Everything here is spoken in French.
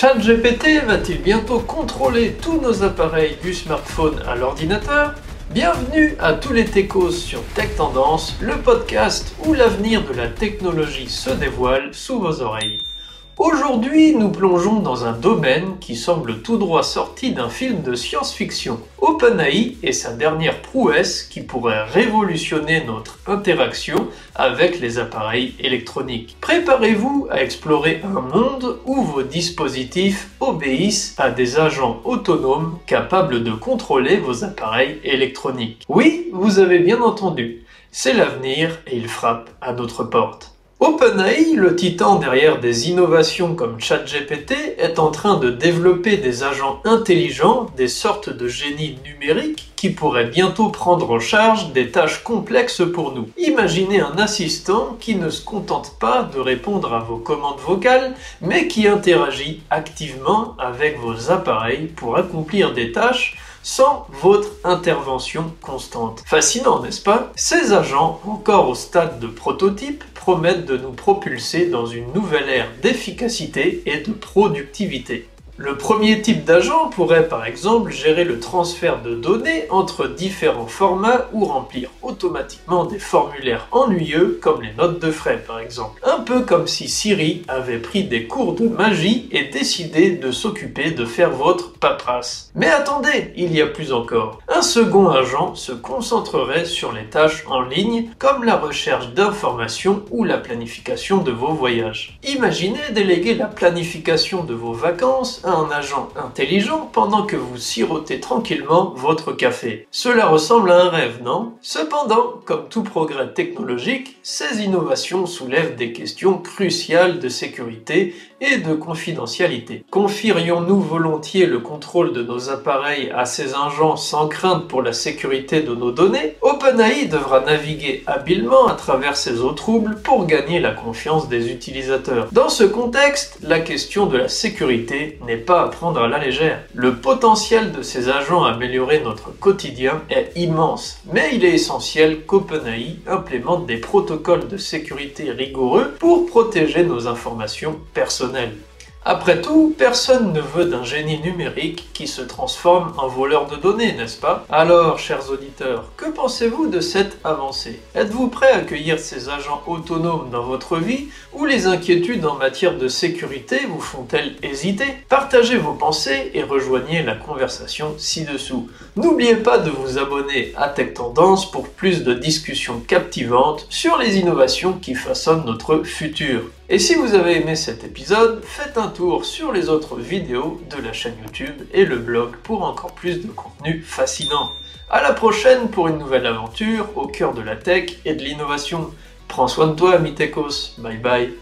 ChatGPT va-t-il bientôt contrôler tous nos appareils du smartphone à l'ordinateur? Bienvenue à tous les techos sur Tech Tendance, le podcast où l'avenir de la technologie se dévoile sous vos oreilles. Aujourd'hui, nous plongeons dans un domaine qui semble tout droit sorti d'un film de science-fiction. OpenAI et sa dernière prouesse qui pourrait révolutionner notre interaction avec les appareils électroniques. Préparez-vous à explorer un monde où vos dispositifs obéissent à des agents autonomes capables de contrôler vos appareils électroniques. Oui, vous avez bien entendu, c'est l'avenir et il frappe à notre porte. OpenAI, le titan derrière des innovations comme ChatGPT, est en train de développer des agents intelligents, des sortes de génies numériques qui pourraient bientôt prendre en charge des tâches complexes pour nous. Imaginez un assistant qui ne se contente pas de répondre à vos commandes vocales, mais qui interagit activement avec vos appareils pour accomplir des tâches sans votre intervention constante. Fascinant, n'est-ce pas? Ces agents, encore au stade de prototype, promettent de nous propulser dans une nouvelle ère d'efficacité et de productivité. Le premier type d'agent pourrait par exemple gérer le transfert de données entre différents formats ou remplir automatiquement des formulaires ennuyeux comme les notes de frais par exemple. Un peu comme si Siri avait pris des cours de magie et décidé de s'occuper de faire votre paperasse. Mais attendez, il y a plus encore. Un second agent se concentrerait sur les tâches en ligne comme la recherche d'informations ou la planification de vos voyages. Imaginez déléguer la planification de vos vacances un agent intelligent pendant que vous sirotez tranquillement votre café. Cela ressemble à un rêve, non? Cependant, comme tout progrès technologique, ces innovations soulèvent des questions cruciales de sécurité et de confidentialité. Confierions-nous volontiers le contrôle de nos appareils à ces agents sans crainte pour la sécurité de nos données? OpenAI devra naviguer habilement à travers ces eaux troubles pour gagner la confiance des utilisateurs. Dans ce contexte, la question de la sécurité n'est pas à prendre à la légère. Le potentiel de ces agents à améliorer notre quotidien est immense, mais il est essentiel qu'OpenAI implémente des protocoles de sécurité rigoureux pour protéger nos informations personnelles. Après tout, personne ne veut d'un génie numérique qui se transforme en voleur de données, n'est-ce pas? Alors, chers auditeurs, que pensez-vous de cette avancée? Êtes-vous prêt à accueillir ces agents autonomes dans votre vie ou les inquiétudes en matière de sécurité vous font-elles hésiter? Partagez vos pensées et rejoignez la conversation ci-dessous. N'oubliez pas de vous abonner à Tech Tendance pour plus de discussions captivantes sur les innovations qui façonnent notre futur. Et si vous avez aimé cet épisode, faites un tour sur les autres vidéos de la chaîne YouTube et le blog pour encore plus de contenu fascinant. À la prochaine pour une nouvelle aventure au cœur de la tech et de l'innovation. Prends soin de toi, Techos. Bye bye.